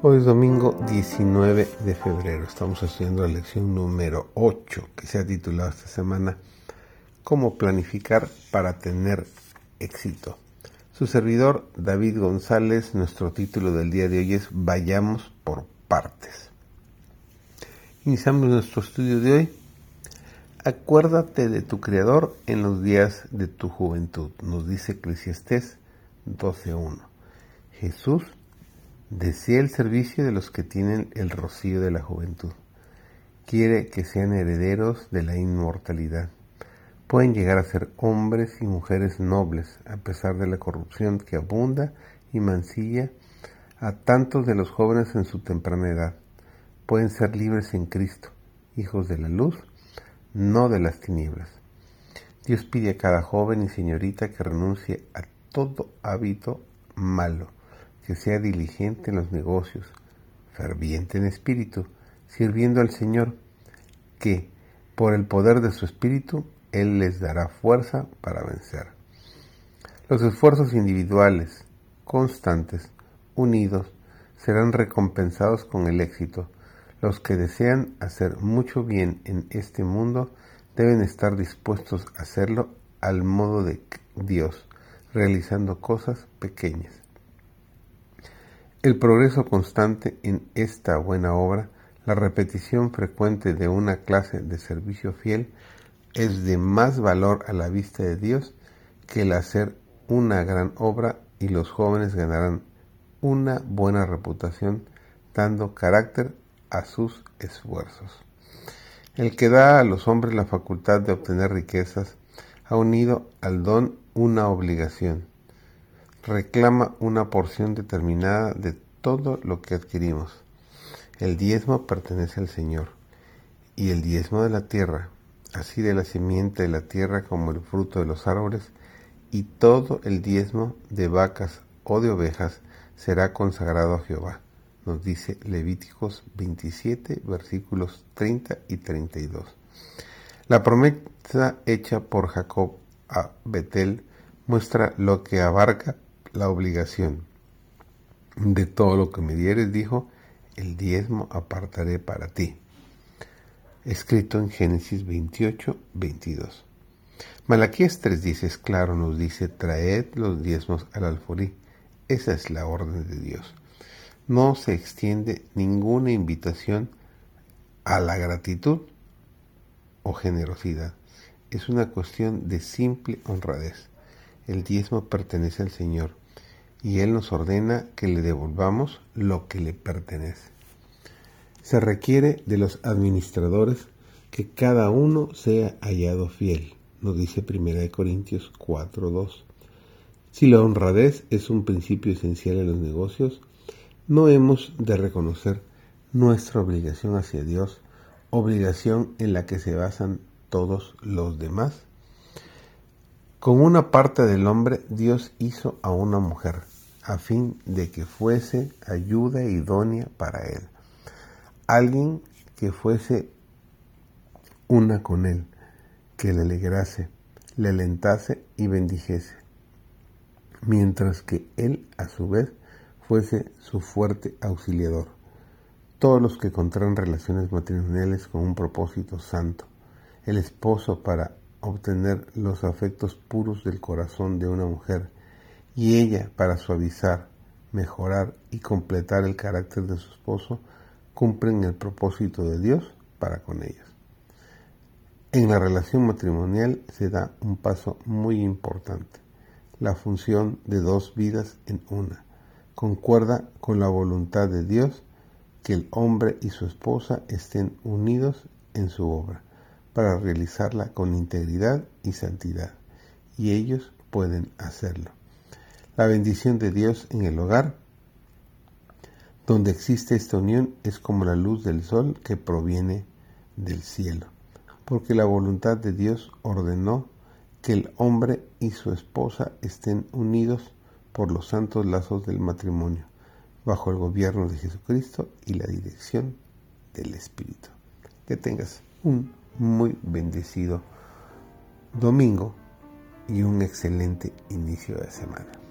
Hoy es domingo 19 de febrero. Estamos estudiando la lección número 8 que se ha titulado esta semana Cómo planificar para tener éxito. Su servidor David González, nuestro título del día de hoy es Vayamos por partes. Iniciamos nuestro estudio de hoy. Acuérdate de tu Creador en los días de tu juventud, nos dice Eclesiastés 12.1. Jesús Desea el servicio de los que tienen el rocío de la juventud. Quiere que sean herederos de la inmortalidad. Pueden llegar a ser hombres y mujeres nobles, a pesar de la corrupción que abunda y mancilla a tantos de los jóvenes en su temprana edad. Pueden ser libres en Cristo, hijos de la luz, no de las tinieblas. Dios pide a cada joven y señorita que renuncie a todo hábito malo que sea diligente en los negocios, ferviente en espíritu, sirviendo al Señor, que por el poder de su espíritu Él les dará fuerza para vencer. Los esfuerzos individuales, constantes, unidos, serán recompensados con el éxito. Los que desean hacer mucho bien en este mundo deben estar dispuestos a hacerlo al modo de Dios, realizando cosas pequeñas. El progreso constante en esta buena obra, la repetición frecuente de una clase de servicio fiel, es de más valor a la vista de Dios que el hacer una gran obra y los jóvenes ganarán una buena reputación dando carácter a sus esfuerzos. El que da a los hombres la facultad de obtener riquezas ha unido al don una obligación reclama una porción determinada de todo lo que adquirimos. El diezmo pertenece al Señor, y el diezmo de la tierra, así de la simiente de la tierra como el fruto de los árboles, y todo el diezmo de vacas o de ovejas será consagrado a Jehová, nos dice Levíticos 27, versículos 30 y 32. La promesa hecha por Jacob a Betel muestra lo que abarca la obligación. De todo lo que me dieres, dijo, el diezmo apartaré para ti. Escrito en Génesis 28, 22. Malaquías 3.10 es claro, nos dice, traed los diezmos al alforí. Esa es la orden de Dios. No se extiende ninguna invitación a la gratitud o generosidad. Es una cuestión de simple honradez. El diezmo pertenece al Señor y Él nos ordena que le devolvamos lo que le pertenece. Se requiere de los administradores que cada uno sea hallado fiel, nos dice 1 Corintios 4.2. Si la honradez es un principio esencial en los negocios, no hemos de reconocer nuestra obligación hacia Dios, obligación en la que se basan todos los demás con una parte del hombre Dios hizo a una mujer, a fin de que fuese ayuda idónea para él. Alguien que fuese una con él, que le alegrase, le alentase y bendijese, mientras que él a su vez fuese su fuerte auxiliador. Todos los que contraen relaciones matrimoniales con un propósito santo, el esposo para obtener los afectos puros del corazón de una mujer y ella, para suavizar, mejorar y completar el carácter de su esposo, cumplen el propósito de Dios para con ellos. En la relación matrimonial se da un paso muy importante, la función de dos vidas en una. Concuerda con la voluntad de Dios que el hombre y su esposa estén unidos en su obra para realizarla con integridad y santidad, y ellos pueden hacerlo. La bendición de Dios en el hogar, donde existe esta unión, es como la luz del sol que proviene del cielo, porque la voluntad de Dios ordenó que el hombre y su esposa estén unidos por los santos lazos del matrimonio, bajo el gobierno de Jesucristo y la dirección del Espíritu. Que tengas un muy bendecido domingo y un excelente inicio de semana.